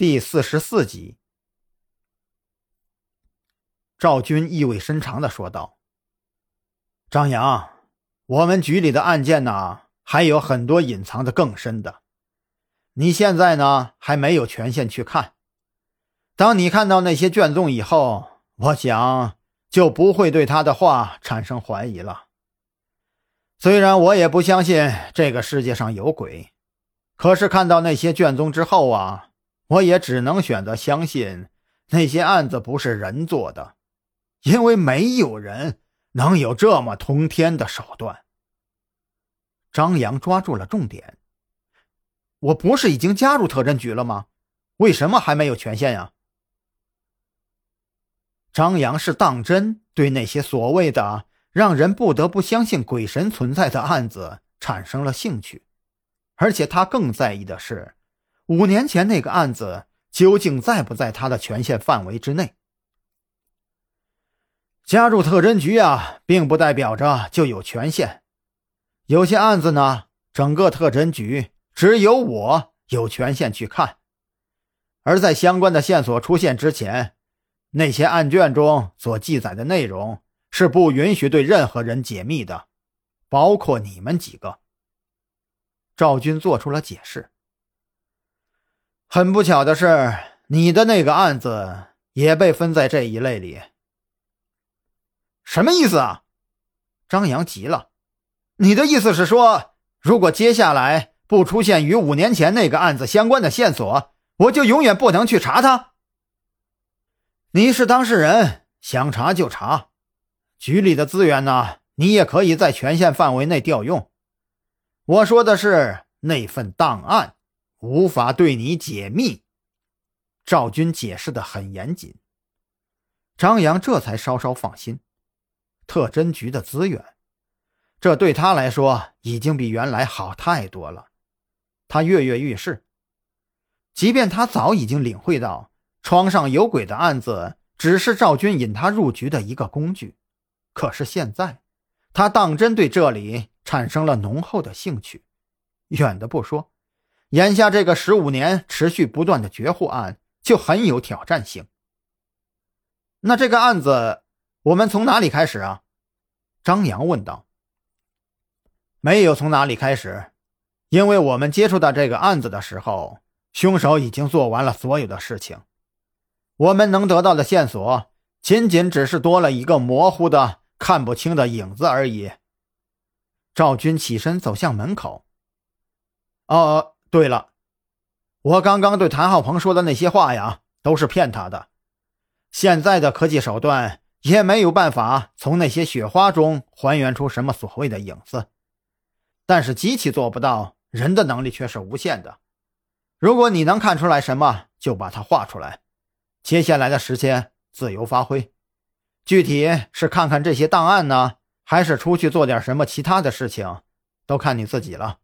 第四十四集，赵军意味深长的说道：“张扬，我们局里的案件呢，还有很多隐藏的更深的。你现在呢，还没有权限去看。当你看到那些卷宗以后，我想就不会对他的话产生怀疑了。虽然我也不相信这个世界上有鬼，可是看到那些卷宗之后啊。”我也只能选择相信那些案子不是人做的，因为没有人能有这么通天的手段。张扬抓住了重点：“我不是已经加入特侦局了吗？为什么还没有权限呀？”张扬是当真对那些所谓的让人不得不相信鬼神存在的案子产生了兴趣，而且他更在意的是。五年前那个案子究竟在不在他的权限范围之内？加入特侦局啊，并不代表着就有权限。有些案子呢，整个特侦局只有我有权限去看。而在相关的线索出现之前，那些案卷中所记载的内容是不允许对任何人解密的，包括你们几个。赵军做出了解释。很不巧的是，你的那个案子也被分在这一类里。什么意思啊？张扬急了。你的意思是说，如果接下来不出现与五年前那个案子相关的线索，我就永远不能去查他？你是当事人，想查就查。局里的资源呢，你也可以在权限范围内调用。我说的是那份档案。无法对你解密，赵军解释的很严谨。张扬这才稍稍放心。特侦局的资源，这对他来说已经比原来好太多了。他跃跃欲试。即便他早已经领会到床上有鬼的案子只是赵军引他入局的一个工具，可是现在，他当真对这里产生了浓厚的兴趣。远的不说。眼下这个十五年持续不断的绝户案就很有挑战性。那这个案子我们从哪里开始啊？张扬问道。没有从哪里开始，因为我们接触到这个案子的时候，凶手已经做完了所有的事情。我们能得到的线索，仅仅只是多了一个模糊的、看不清的影子而已。赵军起身走向门口。哦。对了，我刚刚对谭浩鹏说的那些话呀，都是骗他的。现在的科技手段也没有办法从那些雪花中还原出什么所谓的影子，但是机器做不到，人的能力却是无限的。如果你能看出来什么，就把它画出来。接下来的时间自由发挥，具体是看看这些档案呢，还是出去做点什么其他的事情，都看你自己了。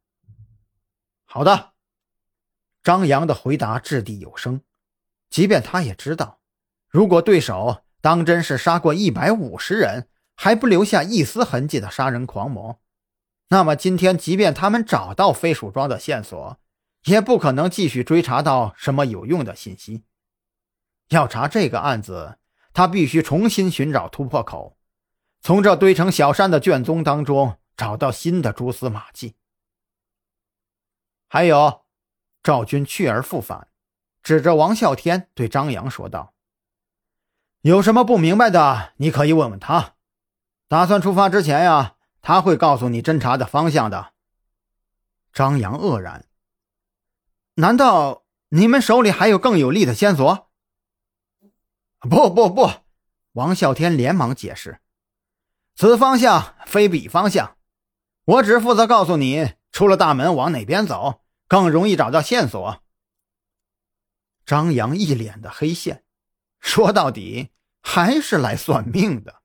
好的。张扬的回答掷地有声，即便他也知道，如果对手当真是杀过一百五十人还不留下一丝痕迹的杀人狂魔，那么今天即便他们找到飞鼠庄的线索，也不可能继续追查到什么有用的信息。要查这个案子，他必须重新寻找突破口，从这堆成小山的卷宗当中找到新的蛛丝马迹。还有。赵军去而复返，指着王啸天对张扬说道：“有什么不明白的，你可以问问他。打算出发之前呀，他会告诉你侦查的方向的。”张扬愕然：“难道你们手里还有更有力的线索？”“不不不！”王啸天连忙解释：“此方向非彼方向，我只负责告诉你出了大门往哪边走。”更容易找到线索。张扬一脸的黑线，说到底还是来算命的。